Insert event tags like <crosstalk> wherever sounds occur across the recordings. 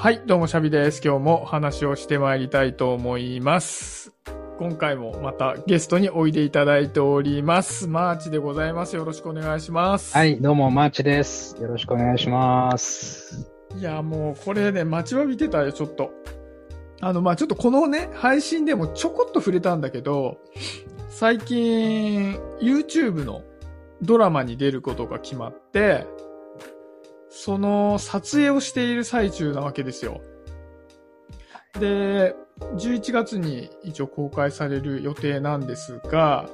はい、どうもシャビです。今日も話をしてまいりたいと思います。今回もまたゲストにおいでいただいております。マーチでございます。よろしくお願いします。はい、どうも、マーチです。よろしくお願いします。いや、もうこれね、待ちわびてたよ、ちょっと。あの、まあちょっとこのね、配信でもちょこっと触れたんだけど、最近、YouTube のドラマに出ることが決まって、その撮影をしている最中なわけですよ。で、11月に一応公開される予定なんですが、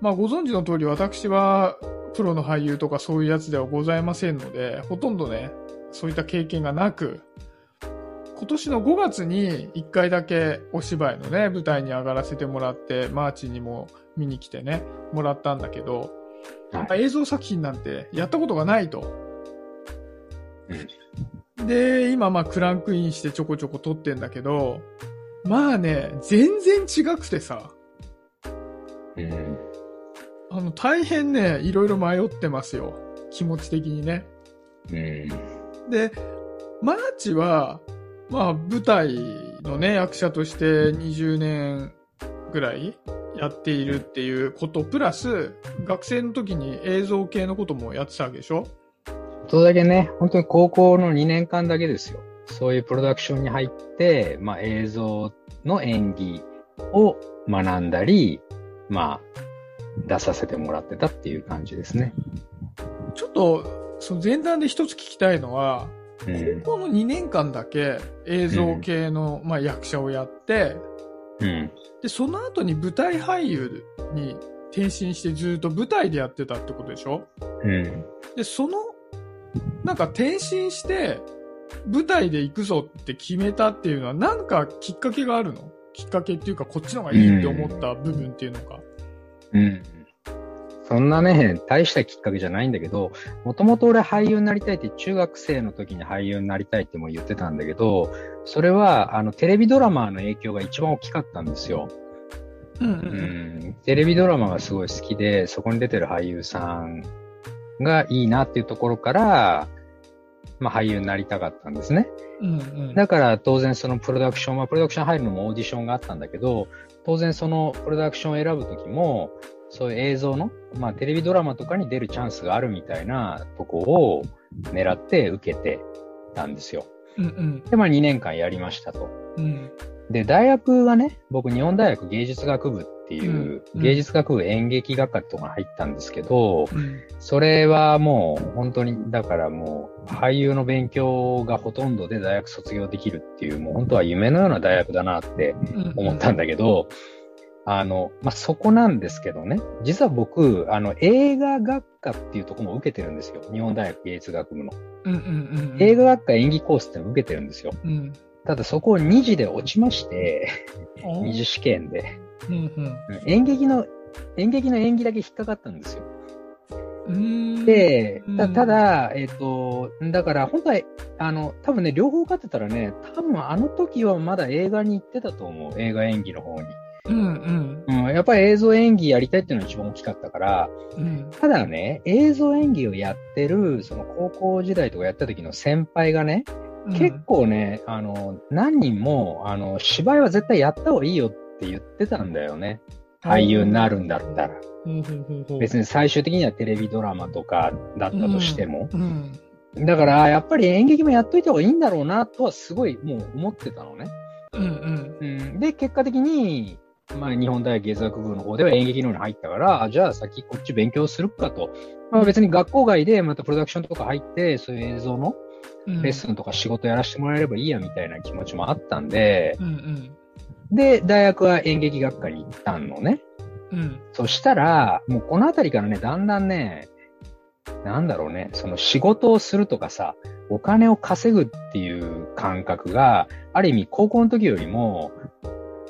まあご存知の通り私はプロの俳優とかそういうやつではございませんので、ほとんどね、そういった経験がなく、今年の5月に1回だけお芝居のね、舞台に上がらせてもらって、マーチにも見に来てね、もらったんだけど、はい映像作品なんてやったことがないと。で、今まあクランクインしてちょこちょこ撮ってんだけど、まあね、全然違くてさ、うん。あの、大変ね、いろいろ迷ってますよ。気持ち的にね。うん。で、マーチは、まあ、舞台のね、役者として20年ぐらいやっているっていうこと、プラス、学生の時に映像系のこともやってたわけでしょそれだけね、本当に高校の2年間だけですよ。そういうプロダクションに入って、まあ映像の演技を学んだり、まあ出させてもらってたっていう感じですね。ちょっと、その前段で一つ聞きたいのは、うん。高校の2年間だけ映像系の、まあ、役者をやって、うん。で、その後に舞台俳優に転身してずっと舞台でやってたってことでしょ？うん。で、その、なんか転身して、舞台で行くぞって決めたっていうのは、なんかきっかけがあるの？きっかけっていうか、こっちの方がいいって思った部分っていうのか。うん。そんなね、大したきっかけじゃないんだけど、もともと俺俳優になりたいって中学生の時に俳優になりたいっても言ってたんだけど、それはあのテレビドラマの影響が一番大きかったんですよ。うんううんん。テレビドラマがすごい好きで、そこに出てる俳優さんがいいなっていうところから、まあ俳優になりたかったんですね。うん。うんだから当然そのプロダクションは、プロダクション入るのもオーディションがあったんだけど、当然そのプロダクションを選ぶときも、そういう映像の、まあテレビドラマとかに出るチャンスがあるみたいなとこを狙って受けてたんですよ。うんうんで、まあ2年間やりましたと。うんで、大学はね、僕日本大学芸術学部っていう、芸術学部演劇学科とか入ったんですけど、うんそれはもう本当に、だからもう俳優の勉強がほとんどで大学卒業できるっていう、もう本当は夢のような大学だなってうん思ったんだけど、あの、まあ、そこなんですけどね、実は僕、あの、映画学科っていうところも受けてるんですよ。日本大学芸術学部の。うんうんうん映画学科演技コースってのを受けてるんですよ。うんただそこを2次で落ちまして、お二次試験で。うんうん。うん演劇の、演劇の演技だけ引っかかったんですよ。うん。でうん、たただ、えっ、と、だから本当は、あの、多分ね、両方受かってたらね、多分あの時はまだ映画に行ってたと思う。映画演技の方に。うんうん。うん、やっぱり映像演技やりたいっていうのが一番大きかったから、うん。ただね、映像演技をやってる、その高校時代とかやった時の先輩がね、結構ね、あの、何人も、あの、芝居は絶対やった方がいいよって言ってたんだよね。俳優になるんだったら。別にに最終的にはテレビドラマとかだったとしても。うんだから、やっぱり演劇もやっといた方がいいんだろうな、とはすごいもう思ってたのね。うんで、結果的に、まあ、日本大学芸術学部の方では演劇の方に入ったから、あじゃあ先こっち勉強するかと。まあ別に学校外でまたプロダクションとか入って、そういう映像のうんレッスンとか仕事やらせてもらえればいいやみたいな気持ちもあったんで、うんうんで、大学は演劇学科に行ったのね。うんそしたら、もうこのあたりからね、だんだんね、なんだろうね、その仕事をするとかさ、お金を稼ぐっていう感覚が、ある意味高校の時よりも、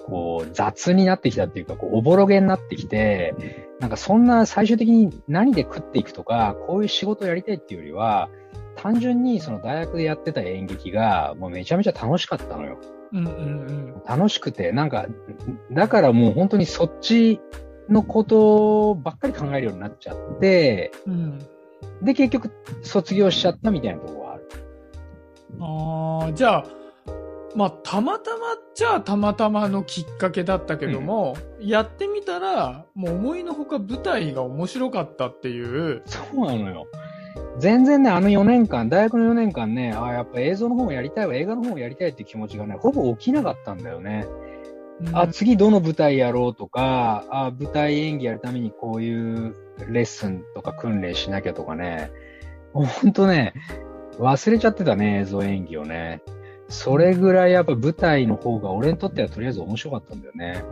こう雑になってきたっていうか、こうおぼろげになってきて、なんかそんな最終的に何で食っていくとか、こういう仕事をやりたいっていうよりは、単純にその大学でやってた演劇がもうめちゃめちゃ楽しかったのよ。うんうん楽しくて、なんか、だからもう本当にそっちのことばっかり考えるようになっちゃって、うんで、結局卒業しちゃったみたいなところがある。ああ、じゃあ、まあ、たまたまっちゃたまたまのきっかけだったけども、やってみたら、もう思いのほか舞台が面白かったっていう。そうなのよ。全然ね、あの4年間、大学の4年間ね、ああ、やっぱ映像の方もやりたいわ、映画の方もやりたいっていう気持ちがね、ほぼ起きなかったんだよね。うんあ、次どの舞台やろうとか、あ、舞台演技やるためにこういうレッスンとか訓練しなきゃとかね、ほんとね、忘れちゃってたね、映像演技をね。それぐらいやっぱ舞台の方が俺にとってはとりあえず面白かったんだよね。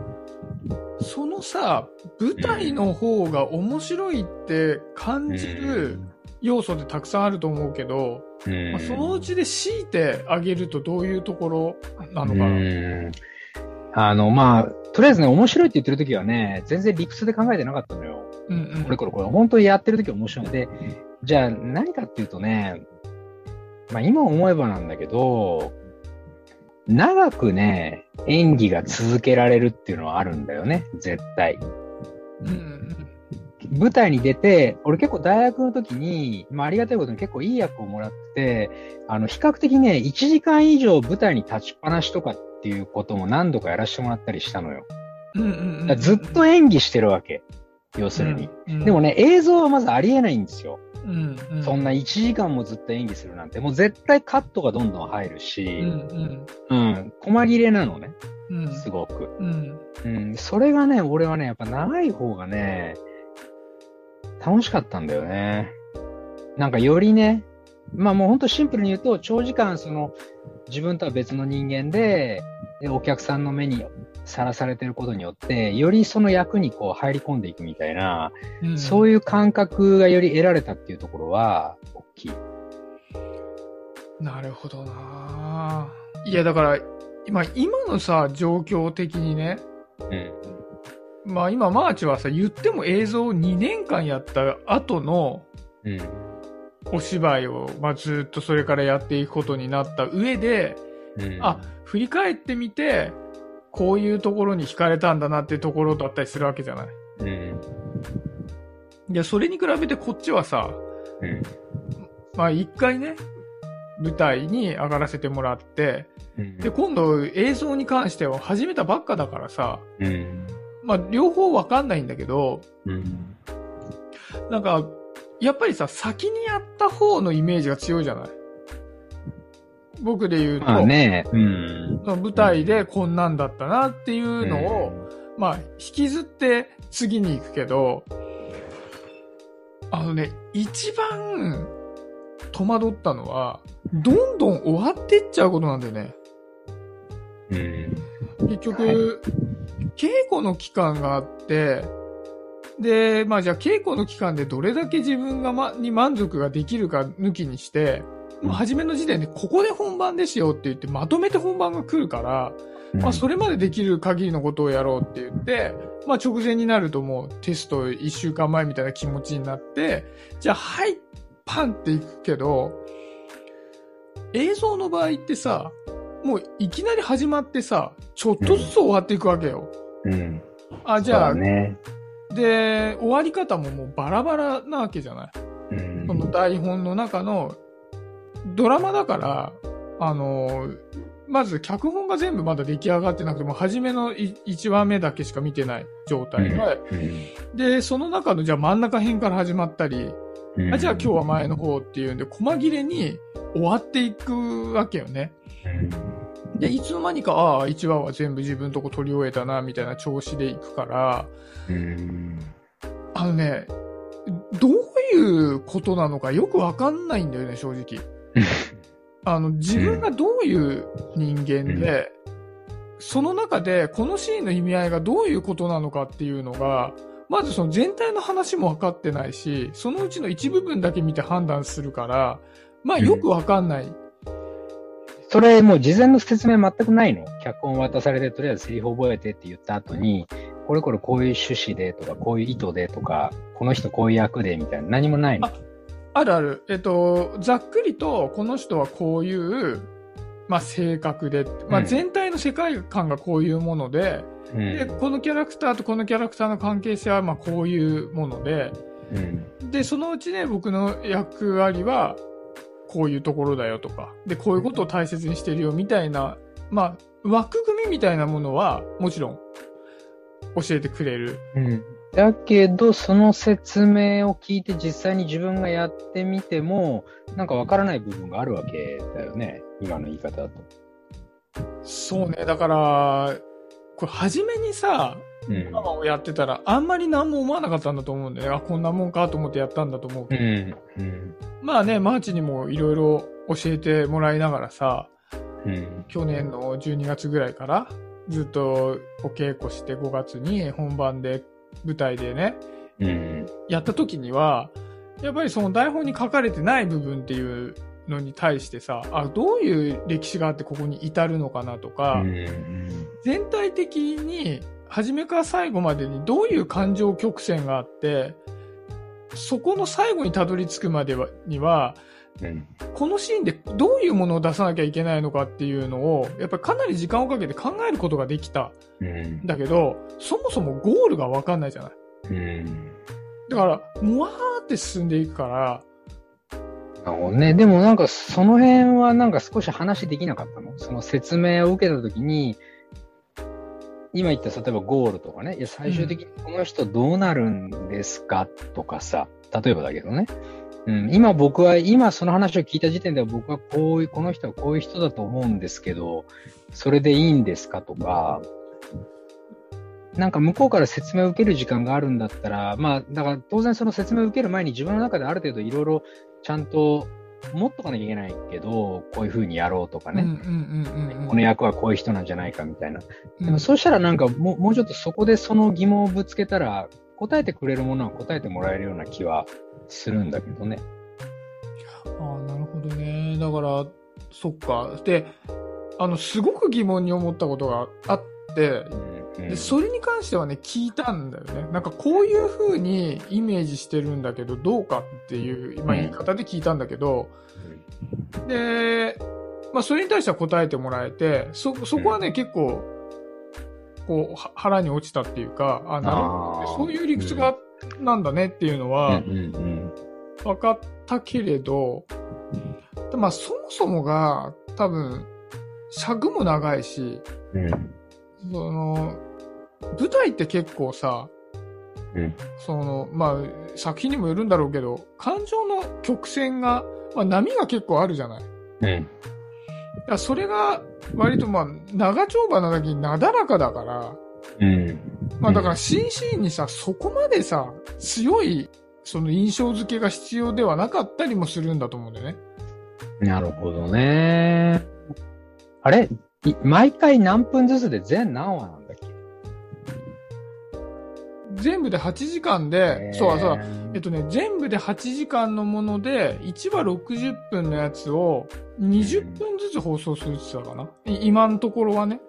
そのさ、舞台の方が面白いって感じる要素ってたくさんあると思うけど、うん、まあ、そのうちで強いてあげるとどういうところなのかな。うんあの、まあ、とりあえずね、面白いって言ってる時はね、全然理屈で考えてなかったのよ。うんうんこれこれこれ、本当にやってる時は面白いので、じゃあ何かっていうとね、まあ今思えばなんだけど、長くね、演技が続けられるっていうのはあるんだよね、絶対。うんうん舞台に出て、俺結構大学の時に、まあありがたいことに結構いい役をもらってて、あの、比較的ね、1時間以上舞台に立ちっぱなしとかっていうことも何度かやらせてもらったりしたのよ。うんうんうんだからずっと演技してるわけ。要するに。、うんでも、ね、映像はまずありえないんですよ。うんうん、そんな1時間もずっと演技するなんて、もう絶対カットがどんどん入るうんし、うん。うん、細切れなのね、うん。すごく。うん。うん、それがね、俺はね、やっぱ長い方がね、楽しかったんだよね。なんかよりね、まあもうほんとシンプルに言うと、長時間その、自分とは別の人間で、でお客さんの目にさらされてることによって、よりその役にこう入り込んでいくみたいな、うん、そういう感覚がより得られたっていうところは、大きい。なるほどないやだから今今のさ状況的にねうん。まあ今マーチはさ言っても映像を2年間やった後のうん。お芝居を、まあ、ずっとそれからやっていくことになった上で、うん。あ、振り返ってみてこういうところに惹かれたんだなっていうところだったりするわけじゃないうん。いやそれに比べてこっちはさうん。まあ一回ね舞台に上がらせてもらってうん。で今度映像に関しては始めたばっかだからさうん。まあ両方わかんないんだけどうん。なんかやっぱりさ先にやった方のイメージが強いじゃない？僕で言うと、まあね、うん。舞台でこんなんだったなっていうのを、まあ引きずって次に行くけどあのね一番戸惑ったのはどんどん終わってっちゃうことなんだよねうん。結局、はい稽古の期間があって、で、まあじゃあ稽古の期間でどれだけ自分が、ま、に満足ができるか抜きにして、もう初めの時点でここで本番ですよって言ってまとめて本番が来るから、まあそれまでできる限りのことをやろうって言って、まあ直前になるともうテスト1週間前みたいな気持ちになって、じゃあはい、パンっていくけど、映像の場合ってさ、もういきなり始まってさ、ちょっとずつ終わっていくわけよ。うん。あ、じゃあ、ね。で、終わり方ももうバラバラなわけじゃない？うんその台本の中のドラマだから、あの、まず脚本が全部まだ出来上がってなくても、初めの1話目だけしか見てない状態で、うんで、その中のじゃあ真ん中辺から始まったり、うんあじゃあ今日は前の方っていうんで、細切れに終わっていくわけよね。で、いつの間にか、ああ、1話は全部自分とこ取り終えたな、みたいな調子でいくから、うんあのね、どういうことなのかよくわかんないんだよね、正直。<laughs> あの、自分がどういう人間で、その中でこのシーンの意味合いがどういうことなのかっていうのが、まずその全体の話も分かってないし、そのうちの一部分だけ見て判断するから、まあよくわかんない。それもう事前の説明全くないの。脚本渡されて、とりあえずセリフ覚えてって言った後に、これこれこういう趣旨でとか、こういう意図でとか、この人こういう役でみたいな、何もないの。ああるある。えっと、ざっくりと、この人はこういう、まあ性格で、まあうん。全体の世界観がこういうもので、うん。で、このキャラクターとこのキャラクターの関係性はまあこういうもので、うん。で、そのうちね、僕の役割は、こういうところだよとか、で、こういうことを大切にしてるよみたいな、まあ、枠組みみたいなものは、もちろん、教えてくれる。うん。だけど、その説明を聞いて実際に自分がやってみても、なんかわからない部分があるわけだよね。今の言い方だと。そうね。だから、これ、初めにさ、をやってたら、あんまり何も思わなかったんだと思うんだよね。あ、こんなもんかと思ってやったんだと思うけど。うん。うん。まあね、マーチにもいろいろ教えてもらいながらさ、うん。去年の12月ぐらいからずっとお稽古して5月に本番で舞台でね、うん。やった時には、やっぱりその台本に書かれてない部分っていうのに対してさ、あ、どういう歴史があってここに至るのかなとか、うん。全体的に初めから最後までにどういう感情曲線があって、そこの最後にたどり着くまではには、うん。このシーンでどういうものを出さなきゃいけないのかっていうのを、やっぱりかなり時間をかけて考えることができたうんん。だけど、そもそもゴールがわかんないじゃない。うん。だから、もわーって進んでいくから、ね。でもなんかその辺はなんか少し話できなかったの？その説明を受けたときに、今言った例えばゴールとかね、いや最終的にこの人どうなるんですか？とかさ、例えばだけどね。うん、今僕は、今その話を聞いた時点では僕はこういう、この人はこういう人だと思うんですけど、それでいいんですか？とか、なんか向こうから説明を受ける時間があるんだったら、まあ、だから当然その説明を受ける前に自分の中である程度いろいろちゃんと持っとかなきゃいけないけど、こういう風にやろうとかね。この役はこういう人なんじゃないかみたいな。うんでもそうしたらなんかもうもうちょっとそこでその疑問をぶつけたら、答えてくれるものは答えてもらえるような気はするんだけどね。ああ、なるほどね。だから、そっか。で、あの、すごく疑問に思ったことがあっでそれに関してはね、聞いたんだよね。なんかこういう風にイメージしてるんだけど、どうかっていう、まあ、うん。言い方で聞いたんだけど、で、まあそれに対しては答えてもらえて、そ、そこはね、結構、こう、は腹に落ちたっていうか、あ、なるほど。そういう理屈が、なんだねっていうのは、分かったけれど、でまあそもそもが多分、尺も長いし、うんうんその、舞台って結構さ、うんその、まあ、作品にもよるんだろうけど、感情の曲線が、まあ波が結構あるじゃない。うんだそれが割とまあ、長丁場なだけになだらかだから、うんまあだから新シーンにさ、そこまでさ、強い、その印象付けが必要ではなかったりもするんだと思うんだよね。なるほどね。あれ？い毎回何分ずつで全何話なんだっけ？全部で8時間で、そうそう、えっとね、全部で8時間のもので、1話60分のやつを20分ずつ放送するって言ってたかな。い今のところはね。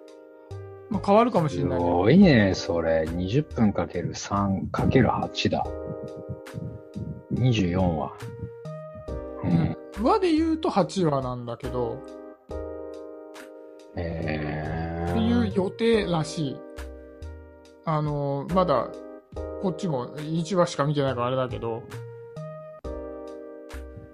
まあ変わるかもしすれないけど。ごいね、それ。20分かける3かける8だ。24話。う。うんん。話で言うと8話なんだけど、えっていう予定らしい。あの、まだ、こっちも1話しか見てないからあれだけど、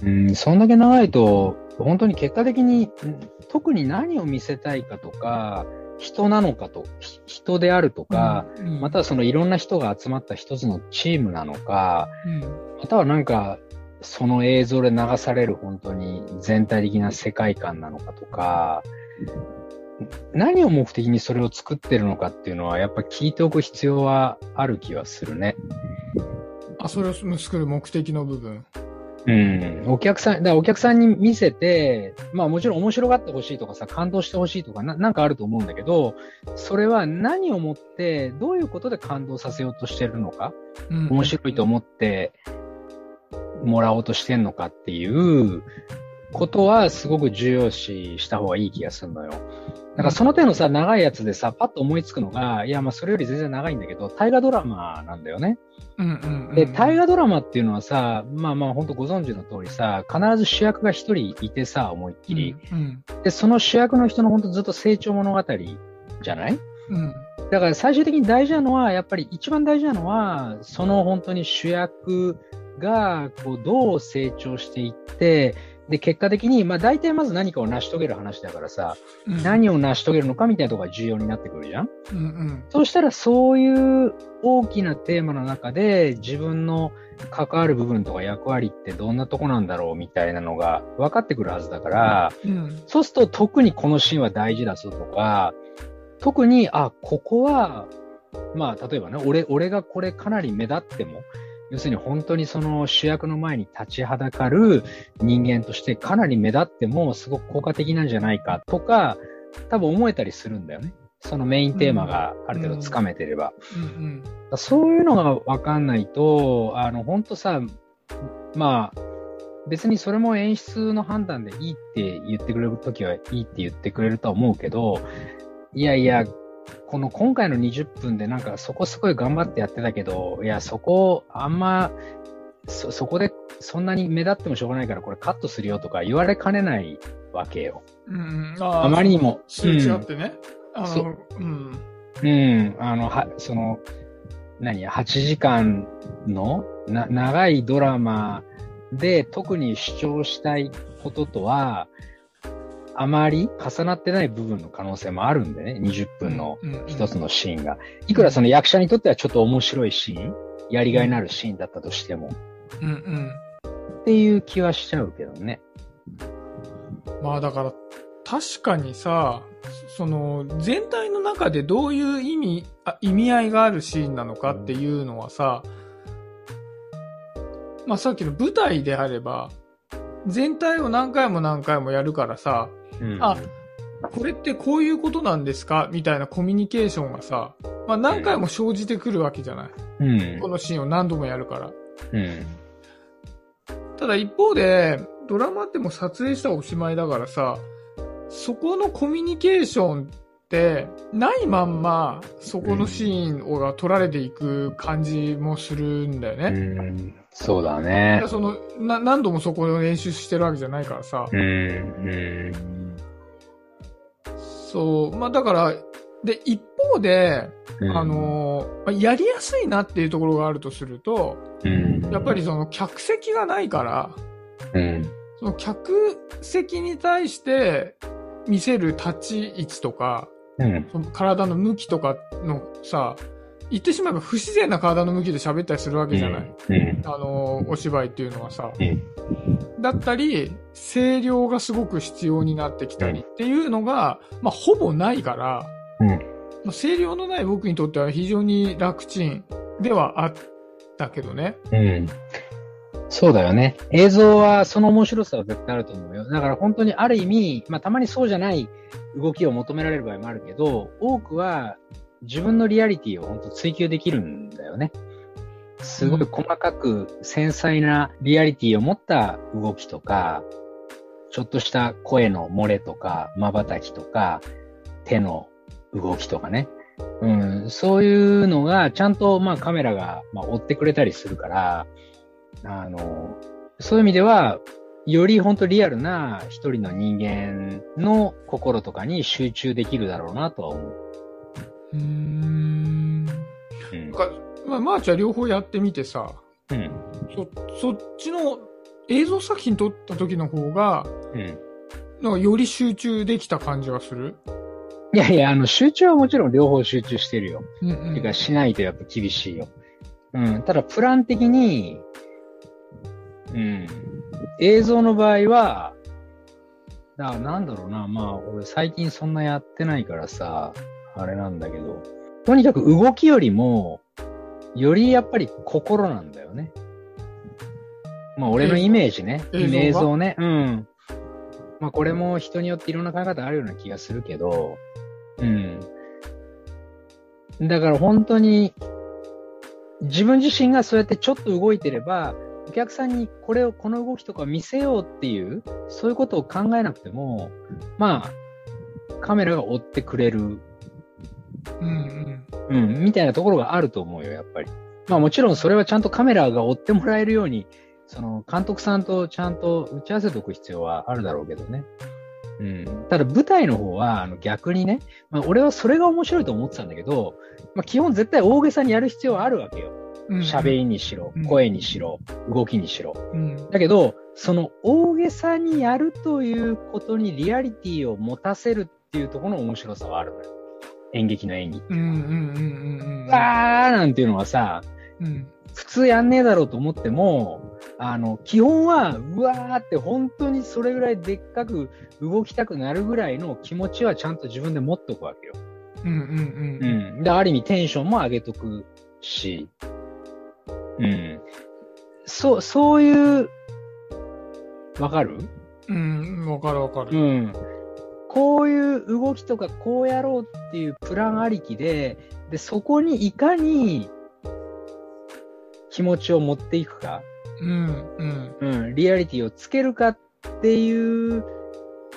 うん、そんだけ長いと、本当に結果的に、うん特に何を見せたいかとか、人なのかと、ひ人であるとか、うん、またはそのいろんな人が集まった一つのチームなのか、うん、またはなんか、その映像で流される本当に全体的な世界観なのかとか、何を目的にそれを作ってるのかっていうのは、やっぱ聞いておく必要はある気はするね。あ、それを作る目的の部分。うん。お客さん、だからお客さんに見せて、まあもちろん面白がってほしいとかさ、感動してほしいとかな、なんかあると思うんだけど、それは何をもって、どういうことで感動させようとしてるのか、うん、面白いと思ってもらおうとしてんのかっていうことはすごく重要視した方がいい気がするのよ。だからその手のさ、長いやつでさ、パッと思いつくのが、いやまあそれより全然長いんだけど、大河ドラマなんだよね。うんうんうん、で、大河ドラマっていうのはさ、まあまあ本当ご存知の通りさ、必ず主役が一人いてさ、思いっきり。うん、で、その主役の人の本当ずっと成長物語じゃない？うん、だから最終的に大事なのは、やっぱり一番大事なのは、その本当に主役がこうどう成長していって、で、結果的に、まあ大体まず何かを成し遂げる話だからさ、うん何を成し遂げるのかみたいなところが重要になってくるじゃん？うんうん。そうしたらそういう大きなテーマの中で自分の関わる部分とか役割ってどんなとこなんだろうみたいなのが分かってくるはずだから、うん。そうすると特にこのシーンは大事だぞとか、特に、あ、ここは、まあ例えばね、俺、俺がこれかなり目立っても、要するに本当にその主役の前に立ちはだかる人間としてかなり目立ってもすごく効果的なんじゃないかとか、多分思えたりするんだよね。そのメインテーマがある程度つかめてれば。うんそういうのがわかんないと、あの、本当さ、まあ、別にそれも演出の判断でいいって言ってくれるときはいいって言ってくれるとは思うけど、いやいや、この今回の20分でなんかそこすごい頑張ってやってたけど、いや、そこあんま、そ、そこでそんなに目立ってもしょうがないからこれカットするよとか言われかねないわけよ。うん。うんうん。ああまりにも。すれ違ってね。あその、うん。うん、あの、は、その、何や、8時間のな長いドラマで特に主張したいこととは、あまり重なってない部分の可能性もあるんでね、20分の一つのシーンが。いくらその役者にとってはちょっと面白いシーン、やりがいのあるシーンだったとしても、うんうん。っていう気はしちゃうけどね。まあだから、確かにさ、その、全体の中でどういう意味、あ意味合いがあるシーンなのかっていうのはさ、まあさっきの舞台であれば、全体を何回も何回もやるからさ、うん、あこれってこういうことなんですか？みたいなコミュニケーションがさ、まあ何回も生じてくるわけじゃない？うんこ。のシーンを何度もやるから。うん。ただ一方で、ドラマってもう撮影したらおしまいだからさ、そこのコミュニケーションって、ないまんま、そこのシーンが撮られていく感じもするんだようね。ん、そうだいねや。そのな何度もそこを練習してるわけじゃないからさ。うん、うん。そう、まあだから、で、一方で、うん。あ、のまあやりやすいなっていうところがあるとすると、うん、やっぱりその客席がないから、うん、その客席に対して見せる立ち位置とか、うん、その体の向きとかのさ、言ってしまえば不自然な体の向きで喋ったりするわけじゃない。うん、あの、お芝居っていうのはさ。うん、だったり、声量がすごく必要になってきたりっていうのが、まあ、ほぼないから、うん、まあ、声量のない僕にとっては非常に楽ちんではあったけどね。うん。そうだよね。映像はその面白さは絶対あると思うよ。だから本当にある意味、まあたまにそうじゃない動きを求められる場合もあるけど、多くは自分のリアリティを本当追求できるんだよね。すごい細かく繊細なリアリティを持った動きとか、ちょっとした声の漏れとか、瞬きとか、手の動きとかね。うん、そういうのがちゃんとまあカメラがまあ追ってくれたりするから、あの、そういう意味では、より本当リアルな一人の人間の心とかに集中できるだろうなとは思う。うん。まあ、マーチは両方やってみてさ、うん。そ、そっちの映像作品撮った時の方が、うん。なんかより集中できた感じはする？いやいや、あの、集中はもちろん両方集中してるよ。うんうん。てか、しないとやっぱ厳しいよ。うん。ただ、プラン的に、うん。映像の場合は、だからなんだろうな。まあ、俺最近そんなやってないからさ、あれなんだけど、とにかく動きよりも、よりやっぱり心なんだよね。まあ、俺のイメージね。映像が？映像ね。うん。まあ、これも人によっていろんな考え方あるような気がするけど、うん。だから本当に、自分自身がそうやってちょっと動いてれば、お客さんにこれを、この動きとか見せようっていう、そういうことを考えなくても、まあ、カメラが追ってくれる、うんうん。うん、みたいなところがあると思うよ、やっぱり。まあもちろんそれはちゃんとカメラが追ってもらえるように、その監督さんとちゃんと打ち合わせておく必要はあるだろうけどね。うん。ただ舞台の方は、あの逆にね、まあ俺はそれが面白いと思ってたんだけど、まあ基本絶対大げさにやる必要はあるわけよ。うん。喋りにしろうん、声にしろ、動きにしろ。うん。だけど、その大げさにやるということにリアリティを持たせるっていうところの面白さはあるのよ。演劇の演技。うんうんうんうんうん。あーなんていうのはさ、うん。普通やんねえだろうと思っても、あの、基本は、うわーって本当にそれぐらいでっかく動きたくなるぐらいの気持ちはちゃんと自分で持っておくわけよ。うんうんうん。うん。で、ある意味テンションも上げとくし、うん。そう、そういう、わかる？うん、わかるわかる。うん。こういう動きとかこうやろうっていうプランありきで、で、そこにいかに気持ちを持っていくか、うんうん。うん、リアリティをつけるかっていう、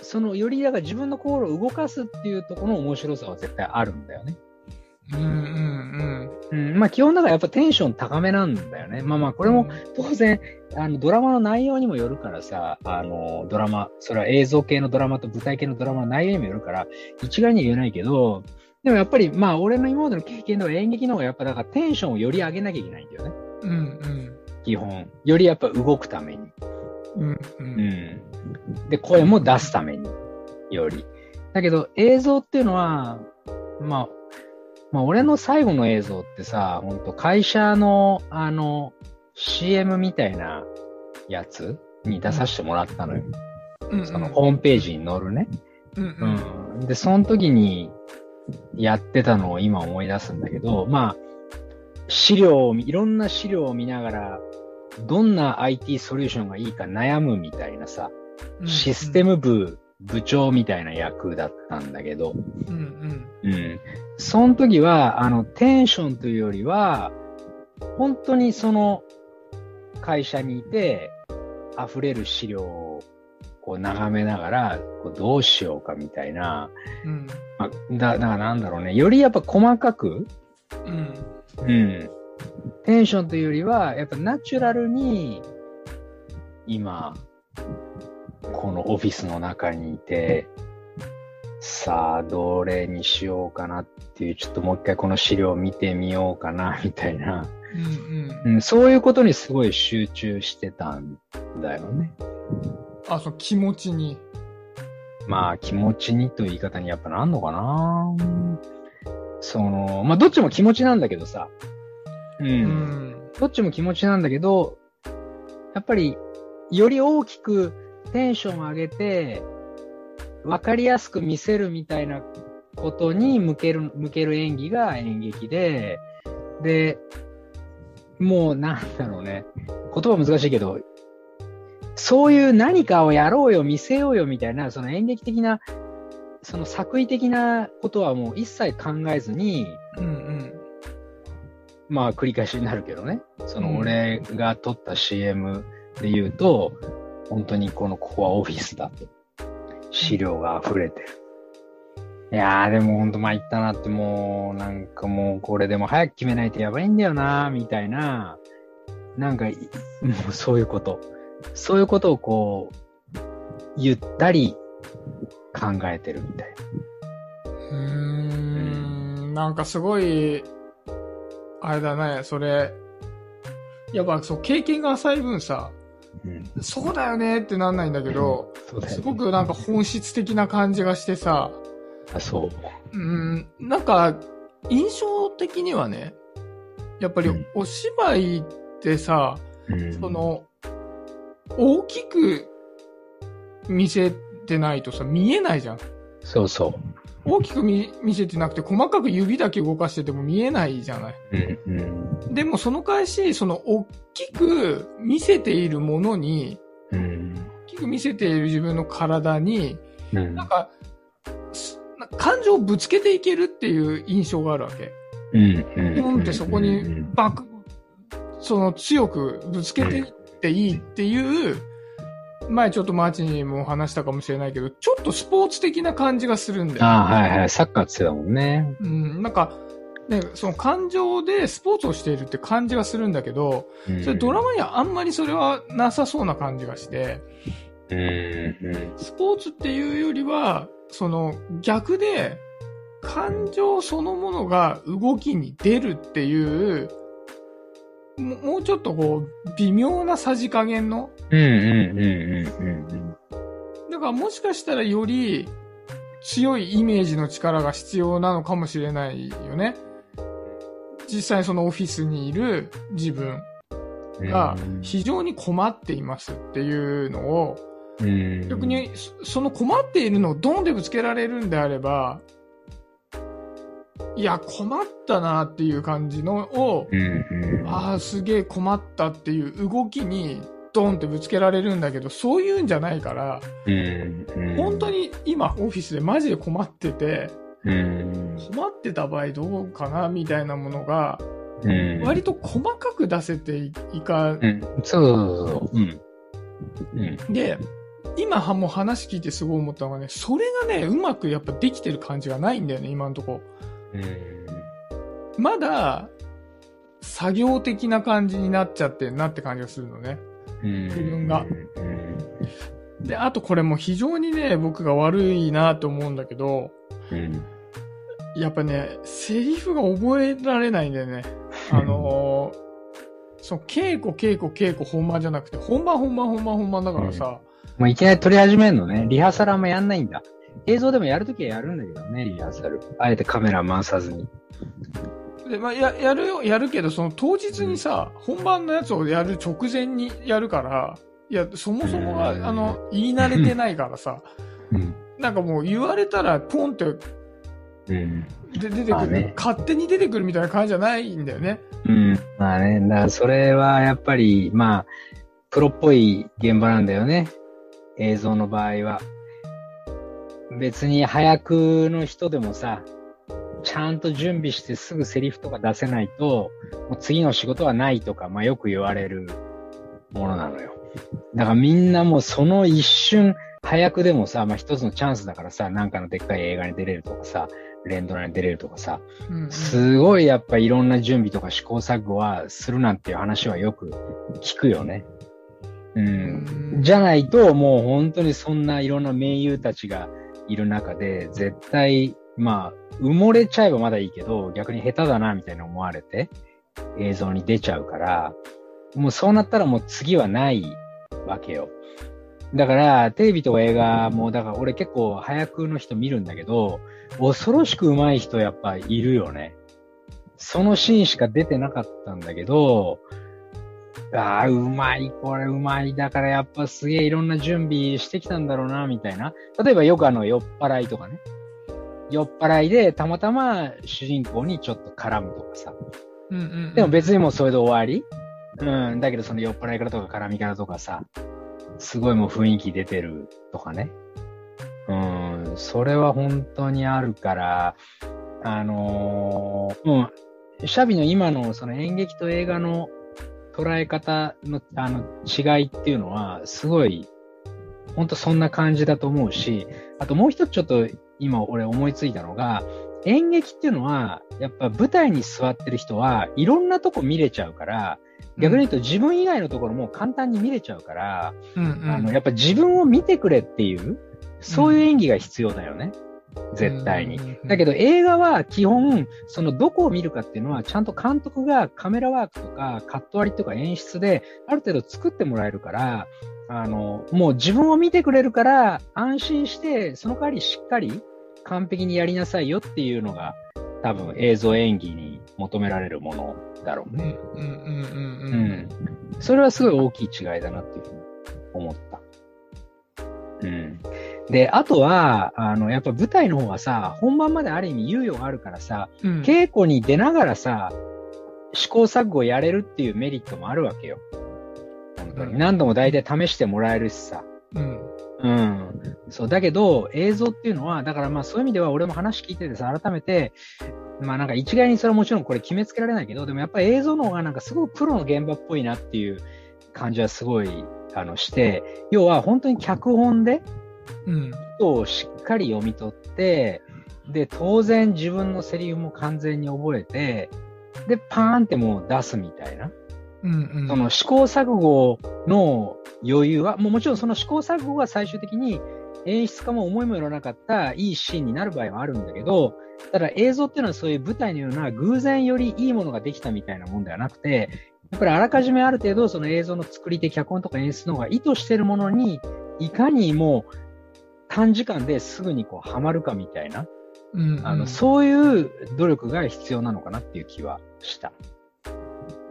そのよりだから自分の心を動かすっていうところの面白さは絶対あるんだよね。うんうんうん、まあ基本だからやっぱテンション高めなんだよね。まあまあこうん。れも当然、あのドラマの内容にもよるからさ、あのドラマ、それは映像系のドラマと舞台系のドラマの内容にもよるから、一概には言えないけど、でもやっぱりまあ俺の今までの経験では演劇の方がやっぱだからテンションをより上げなきゃいけないんだよね。うんうん。基本。よりやっぱ動くために。うんう。うんん。で、声も出すために。より。だけど映像っていうのは、まあ、まあ俺の最後の映像ってさ、本当会社のあの CM みたいなやつに出させてもらったのよ。うんそのホームページに載るね。うんうん。うん。で、その時にやってたのを今思い出すんだけど、まあ、資料を見、いろんな資料を見ながら、どんな IT ソリューションがいいか悩むみたいなさ、システム部部長みたいな役だったんだけど、うんうん。うん。その時は、あの、テンションというよりは、本当にその会社にいて、溢れる資料をこう眺めながら、こうどうしようかみたいな、うんまあ、だ、だからなんだろうね。よりやっぱ細かく、うん。うん。テンションというよりは、やっぱナチュラルに、今、このオフィスの中にいて、さあ、どれにしようかなっていう、ちょっともう一回この資料を見てみようかな、<laughs> みたいな、うんうん。うん、そういうことにすごい集中してたんだよね。あ、そう、気持ちに。まあ、気持ちにという言い方にやっぱなんのかなその、まあ、どっちも気持ちなんだけどさ。う。うんん。どっちも気持ちなんだけど、やっぱり、より大きくテンションを上げて、わかりやすく見せるみたいなことに向ける、向ける演技が演劇で、で、もうなんだろうね。言葉難しいけど、そういう何かをやろうよ、見せようよみたいな、その演劇的な、その作為的なことはもう一切考えずに、うんうん。まあ繰り返しになるけどね。そうんの俺が撮った CM で言うと、本当にこの、ここはオフィスだと。資料が溢れてる。いやーでも本当参ったなってもう、なんかもうこれでも早く決めないとやばいんだよなみたいな、なんかい、もうそういうこと。そういうことをこう、ゆったり考えてるみたいな。うーん。なんかすごい、あれだね、それ。やっぱそう、経験が浅い分さ、うん。そうだよねってなんないんだけど、そうだよね。すごくなんか本質的な感じがしてさ、あ、そう。うん、なんか、印象的にはね、やっぱりうん。お芝居ってさ、うん。そ、の、大きく見せてないとさ、見えないじゃん。そうそ大きく見せてなくて、細かく指だけ動かしてても見えないじゃない。う。ん、うん。でもその返し、その大きく見せているものに、うん。大きく見せている自分の体に、うんなんか、感情をぶつけていけるっていう印象があるわけ。うんうんポンってそこにうんバク、その強くぶつけていっていいっていう、前ちょっとマーチにも話したかもしれないけど、ちょっとスポーツ的な感じがするんだよ。ああ、はいはい。サッカーって言ってたもんね。うん、なんか、ね、その感情でスポーツをしているって感じがするんだけど、それドラマにはあんまりそれはなさそうな感じがして、うんうんスポーツっていうよりは、その逆で、感情そのものが動きに出るっていうももうちょっとこう、微妙なさじ加減の？うんうんうんうんうんだからもしかしたらより強いイメージの力が必要なのかもしれないよね。実際そのオフィスにいる自分うん。が非常に困っていますっていうのを、うん、逆にそその困っているのをドンでぶつけられるんであれば、いや、困ったなっていう感じのを、うんうん、ああ、すげえ困ったっていう動きにドンってぶつけられるんだけど、そういうんじゃないから、うんうん、本当に今オフィスでマジで困ってて、うん困ってた場合どうかなみたいなものが、うん、割と細かく出せていか、うん、そうそうそう。うん。うん。で、今はもう話聞いてすごい思ったのがね、それがね、うまくやっぱできてる感じがないんだよね、今のとこうん。まだ、作業的な感じになっちゃってんなって感じがするのね。うん。自分がうん。で、あとこれも非常にね、僕が悪いなと思うんだけど、うん。やっぱね、セリフが覚えられないんだよね。あのーそう、稽古、稽古、稽古、本番じゃなくて、本番、本番、本番、本番だからさ、もういきなり撮り始めるのね。リハーサルあんまやんないんだ。映像でもやるときはやるんだけどね、リハーサル。あえてカメラ回さずに。で、まあ、や、やるよ、やるけど、その当日にさ、本番のやつをやる直前にやるから、いや、そもそもが、うんあの、言い慣れてないからさ、うん。なんかもう言われたら、ポンってうん。で出てくる、まあね勝手に出てくるみたいな感じじゃないんだよね。うん。まあね、だからそれはやっぱり、まあ、プロっぽい現場なんだよね。映像の場合は。別に早くの人でもさ、ちゃんと準備してすぐセリフとか出せないと、もう次の仕事はないとか、まあよく言われるものなのよ。だからみんなもうその一瞬、早くでもさ、まあ一つのチャンスだからさ、なんかのでっかい映画に出れるとかさ、連ドラに出れるとかさ、うんうんすごいやっぱいろんな準備とか試行錯誤はするなんていう話はよく聞くよね。うん。うんじゃないともう本当にそんないろんな名優たちがいる中で絶対、まあ、埋もれちゃえばまだいいけど、逆に下手だなみたいな思われて映像に出ちゃうから、もうそうなったらもう次はないわけよ。だから、テレビとか映画も、だから俺結構早くの人見るんだけど、恐ろしく上手い人やっぱいるよね。そのシーンしか出てなかったんだけど、ああ、うまい、これうまい。だからやっぱすげえいろんな準備してきたんだろうな、みたいな。例えばよくあの酔っ払いとかね。酔っ払いでたまたま主人公にちょっと絡むとかさ。うんうんうんでも別にもうそれで終わりうん。だけどその酔っ払いからとか絡みからとかさ、すごいもう雰囲気出てるとかね。うん。それは本当にあるから、あのーうん。シャビの今のその演劇と映画の捉え方のあの違いっていうのは、すごい、本当そんな感じだと思うし、あともう一つちょっと今俺思いついたのが、演劇っていうのは、やっぱ舞台に座ってる人はいろんなとこ見れちゃうから、逆に言うと自分以外のところも簡単に見れちゃうから、うんうんあの、やっぱ自分を見てくれっていう、そういう演技が必要だよね。絶対に。だけど、ど映画は基本、そのどこを見るかっていうのは、ちゃんと監督がカメラワークとかカット割りとか演出で、ある程度作ってもらえるから、あの、もう自分を見てくれるから、安心して、その代わりしっかり完璧にやりなさいよっていうのが、多分映像演技に求められるものだろうね。うんうんうんううんん。それはすごい大きい違いだなっていうふうに思った。うん。で、あとは、あの、やっぱ舞台の方はさ、本番まである意味猶予があるからさ、うん。稽古に出ながらさ、試行錯誤やれるっていうメリットもあるわけよ。本当に。うん何度も大体試してもらえるしさ。うん。うん。そう。だけど、映像っていうのは、だからまあそういう意味では俺も話聞いててさ、改めて、まあなんか一概にそれはもちろんこれ決めつけられないけど、でもやっぱり映像の方がなんかすごくプロの現場っぽいなっていう感じはすごい、あの、して、要は本当に脚本で、うん。をしっかり読み取って、で、当然自分のセリフも完全に覚えて、で、パーンってもう出すみたいな。うんうん。その試行錯誤の余裕は、もうもちろんその試行錯誤が最終的に演出家も思いもよらなかったいいシーンになる場合はあるんだけど、ただ映像っていうのはそういう舞台のような偶然よりいいものができたみたいなもんではなくて、やっぱりあらかじめある程度その映像の作り手、脚本とか演出の方が意図してるものに、いかにも短時間ですぐにこうハマるかみたいな、うん、あの、そういう努力が必要なのかなっていう気はした。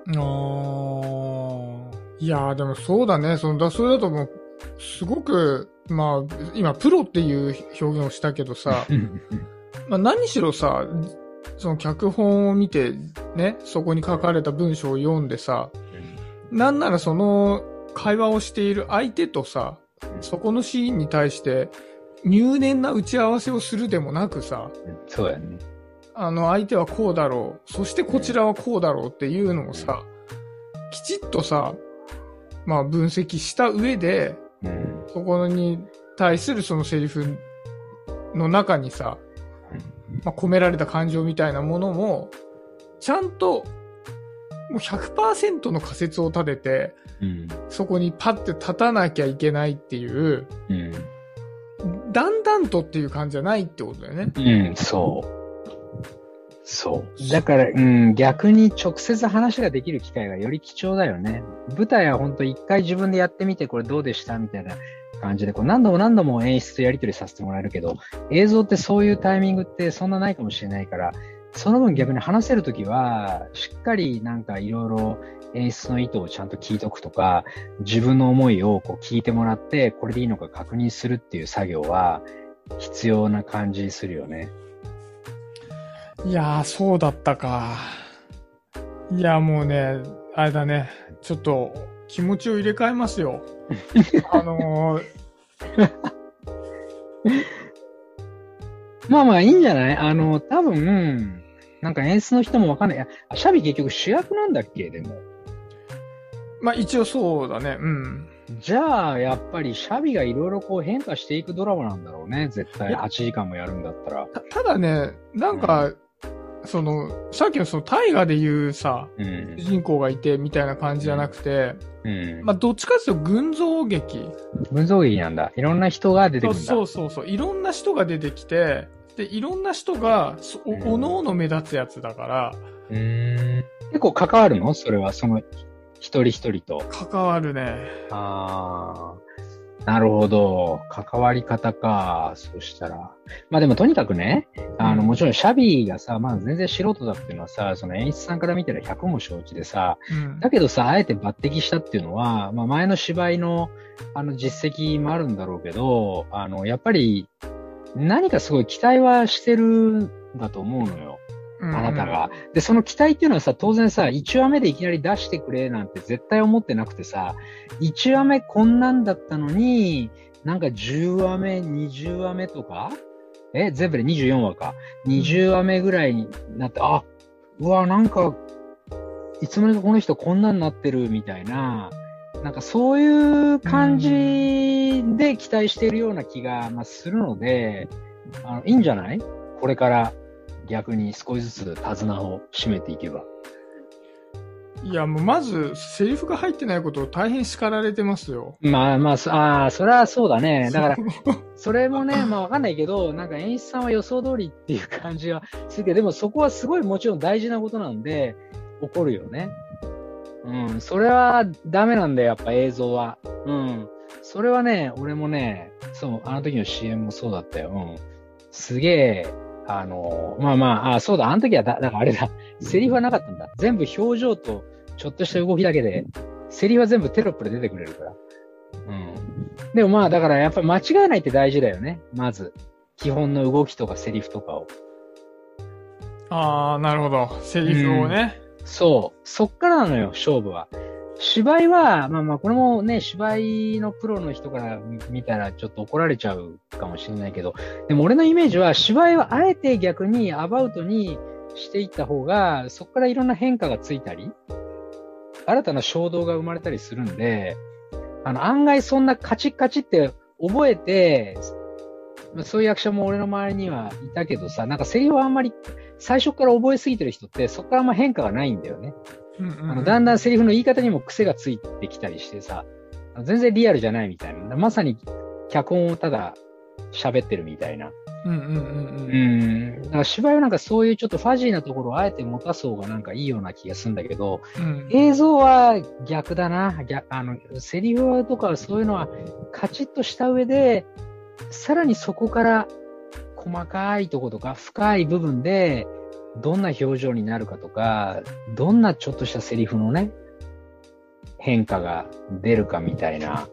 あーいやーでもそうだね。そのだ、それだともう、すごく、まあ、今、プロっていう表現をしたけどさ、まあ何しろさ、その脚本を見て、ね、そこに書かれた文章を読んでさ、なんならその会話をしている相手とさ、そこのシーンに対して入念な打ち合わせをするでもなくさ、そうやね。あの相手はこうだろう、そしてこちらはこうだろうっていうのをさ、きちっとさ、まあ分析した上で、うん。そこに対するそのセリフの中にさ、まあ、込められた感情みたいなものも、ちゃんと、もう100%の仮説を立てて、うん。そこにパッて立たなきゃいけないっていう、うん。だんだんとっていう感じじゃないってことだよね。うん、そう。そう。だから、うん、逆に直接話ができる機会がより貴重だよね。舞台は本当一回自分でやってみてこれどうでしたみたいな感じで、こう何度も何度も演出とやり取りさせてもらえるけど、映像ってそういうタイミングってそんなないかもしれないから、その分逆に話せるときは、しっかりなんかいろいろ演出の意図をちゃんと聞いとくとか、自分の思いをこう聞いてもらって、これでいいのか確認するっていう作業は必要な感じするよね。いやー、そうだったか。いや、もうね、あれだね、ちょっと気持ちを入れ替えますよ。<laughs> あのー、まあまあいいんじゃない？あの、多分、なんか演出の人もわかんない。あシャビ結局主役なんだっけでも。まあ一応そうだね、うん。じゃあ、やっぱりシャビがいろいろこう変化していくドラマなんだろうね。絶対いや8時間もやるんだったら。たただね、なんか、その、さっきのその大河で言うさ、うん主。人公がいてみたいな感じじゃなくて、うん。まあどっちかっていうと群像劇。群像劇なんだ。いろんな人が出てくるんだ。そうそうそう。いろんな人が出てきて、で、いろんな人が、そおうんおのおの目立つやつだから、うーん。結構関わるの？それは、その、一人一人と。関わるね。ああ、なるほど。関わり方か。そしたら。まあでもとにかくね、あの、うんもちろんシャビーがさ、まあ全然素人だっていうのはさ、その演出さんから見たら100も承知でさ、うん。だけどさ、あえて抜擢したっていうのは、まあ前の芝居の、あの実績もあるんだろうけど、あの、やっぱり、何かすごい期待はしてるんだと思うのよ。あなたが。で、その期待っていうのはさ、当然さ、1話目でいきなり出してくれなんて絶対思ってなくてさ、1話目こんなんだったのに、なんか10話目、20話目とかえ、全部で24話か。20話目ぐらいになって、あ、うわ、なんか、いつの間にかこの人こんなんなってるみたいな、なんかそういう感じで期待しているような気が、まあ、するので、あの、いいんじゃない？これから逆に少しずつ手綱を締めていけば。いや、もうまず、セリフが入ってないことを大変叱られてますよ。まあまあ、そああ、それはそうだね。だから、それもね、まあわかんないけど、なんか演出さんは予想通りっていう感じはするけど、でもそこはすごいもちろん大事なことなんで、怒るよね。うん、それはダメなんだよ、やっぱ映像は。うん。それはね、俺もね、そう、あの時の CM もそうだったよ。うん。すげえ、あの、まあまあ、あそうだ、あの時はだ、だからあれだ、セリフはなかったんだ。全部表情と、ちょっとした動きだけで、セリフは全部テロップで出てくれるから。うん。でもまあ、だからやっぱり間違えないって大事だよね。まず。基本の動きとかセリフとかを。ああ、なるほど。セリフをね。そう。そっからなのよ、勝負は。芝居は、まあまあ、これもね、芝居のプロの人から見たらちょっと怒られちゃうかもしれないけど、でも俺のイメージは、芝居はあえて逆にアバウトにしていった方が、そこからいろんな変化がついたり、新たな衝動が生まれたりするんで、あの、案外そんなカチッカチって覚えて、そういう役者も俺の周りにはいたけどさ、なんかセリフはあんまり最初から覚えすぎてる人って、そこからあんま変化がないんだよね。うんうんうんあの、だんだんセリフの言い方にも癖がついてきたりしてさ、全然リアルじゃないみたいな。まさに脚本をただ喋ってるみたいな。うんうんうんううん。ん。だから芝居はなんかそういうちょっとファジーなところをあえて持たす方がなんかいいような気がするんだけど、うん。映像は逆だな。逆あの、セリフとかそういうのはカチッとした上で、さらにそこから細かいところとか深い部分で、どんな表情になるかとか、どんなちょっとしたセリフのね、変化が出るかみたいな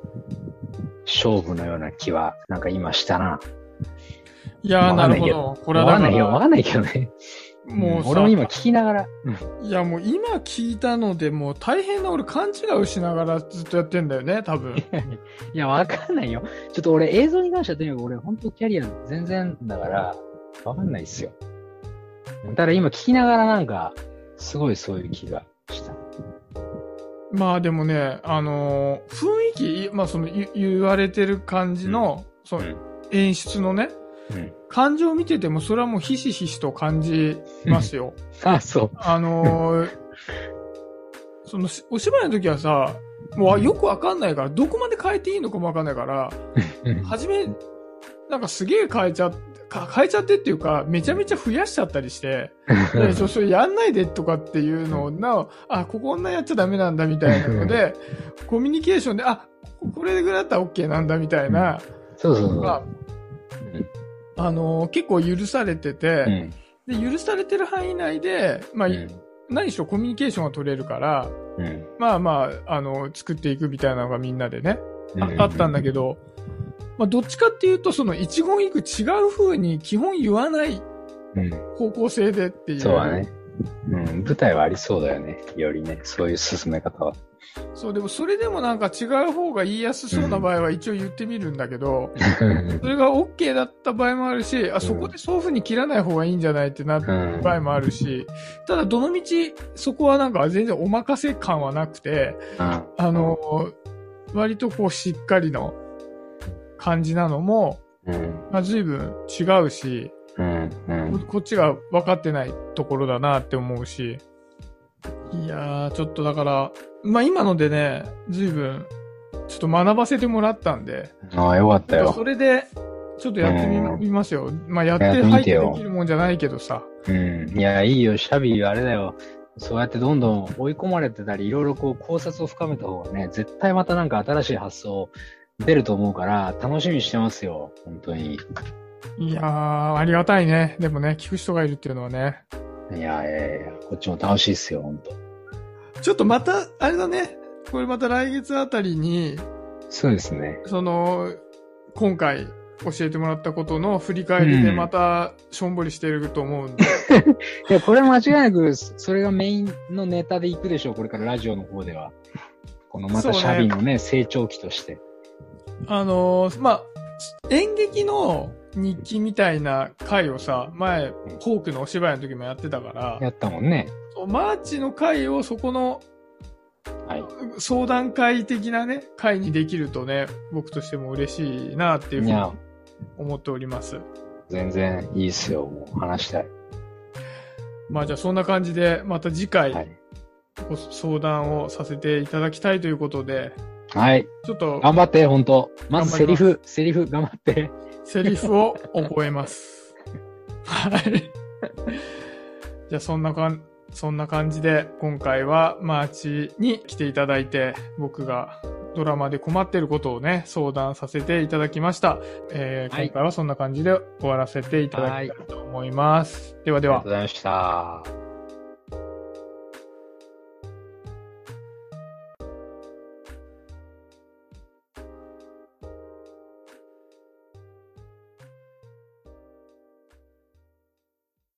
勝負のような気は、なんか今したな。いやー、なんるほど。これはわかんないよ、わかんないけどね。もうさ、俺も今聞きながら。いやもう今聞いたので、もう大変な俺勘違いをしながらずっとやってんだよね、多分。<laughs> いや、わかんないよ。ちょっと俺映像に関してはとにかく俺本当キャリア全然だから、わかんないっすよ。ただ今聞きながらなんか、すごいそういう気がした。まあでもね、あのー雰囲気、まあその言言われてる感じの、その演出のね、うん。感情を見ててもそれはもうひしひしと感じますよ。<laughs> あ、そう。あのー <laughs> そのしお芝居の時はさ、もうよくわかんないから、どこまで変えていいのかもわかんないから、<laughs> はじめ、なんかすげえ変えちゃって、か変えちゃってっていうか、めちゃめちゃ増やしちゃったりして、でそそれやんないでとかっていうのを、なお、あ、ここんなやっちゃダメなんだみたいなので、コミュニケーションで、あ、ここれぐらいだったら OK なんだみたいな、そうそうそう。まあ、あのー結構許されてて、うん。で、許されてる範囲内で、まあ、うん。何しろコミュニケーションが取れるから、うん。まあまあ、あの、作っていくみたいなのがみんなでね、あうんあったんだけど、まあ、どっちかっていうと、その一言一句違う風に基本言わないうん。方向性でっていう。そうだね。うん。舞台はありそうだよね。よりね。そういう進め方は。そう、でもそれでもなんか違う方が言いやすそうな場合は一応言ってみるんだけど、<laughs> それが OK だった場合もあるし、あ、そこでそういう風に切らない方がいいんじゃないってなったうん場合もあるし、ただどの道、そこはなんか全然お任せ感はなくて、うんあの、割とこうしっかりの感じなのも、うん。まあ、随分違うし、うん。うん。ここっちが分かってないところだなって思うし、いやー、ちょっとだから、まあ今のでね、随分、ちょっと学ばせてもらったんで、ああ、よかったよそ。れで、ちょっとやってみ,、うんみますよ。まあやって入ってできるもんじゃないけどさ。うん。いや、いいよ。シャビーあれだよ。そうやってどんどん追い込まれてたり、いろいろこう考察を深めた方がね、絶対またなんか新しい発想出ると思うから、楽しみにしてますよ。本当に。いやー、ありがたいね。でもね、聞く人がいるっていうのはね。いやいやいや、こっちも楽しいっすよ、本当ちょっとまた、あれだね。これまた来月あたりに、そうですね。その、今回教えてもらったことの振り返りでうんまたしょんぼりしてると思うんで。<laughs> いや、これは間違いなく、それがメインのネタでいくでしょう、これからラジオの方では。このまたシャビのね、成長期として。あのーまあ、演劇の日記みたいな回をさ、前、ホークのお芝居の時もやってたから、やったもんね。マーチの回をそこのはい。相談会的なね、会にできるとね、僕としても嬉しいなっていうふうに思っております。全然いいっすよ、もう話したい。まあじゃあそんな感じで、また次回はい。ご相談をさせていただきたいということで、はい。ちょっと頑張って、本当まずセリ頑フ、セリフ、頑張って。セリフを覚えます。はい。じゃあそんなかん、そんな感じで、今回はマーチに来ていただいて、僕がドラマで困ってることをね、相談させていただきました。えーはい今回はそんな感じで終わらせていただきたいと思います。ではではありがとう。ございました。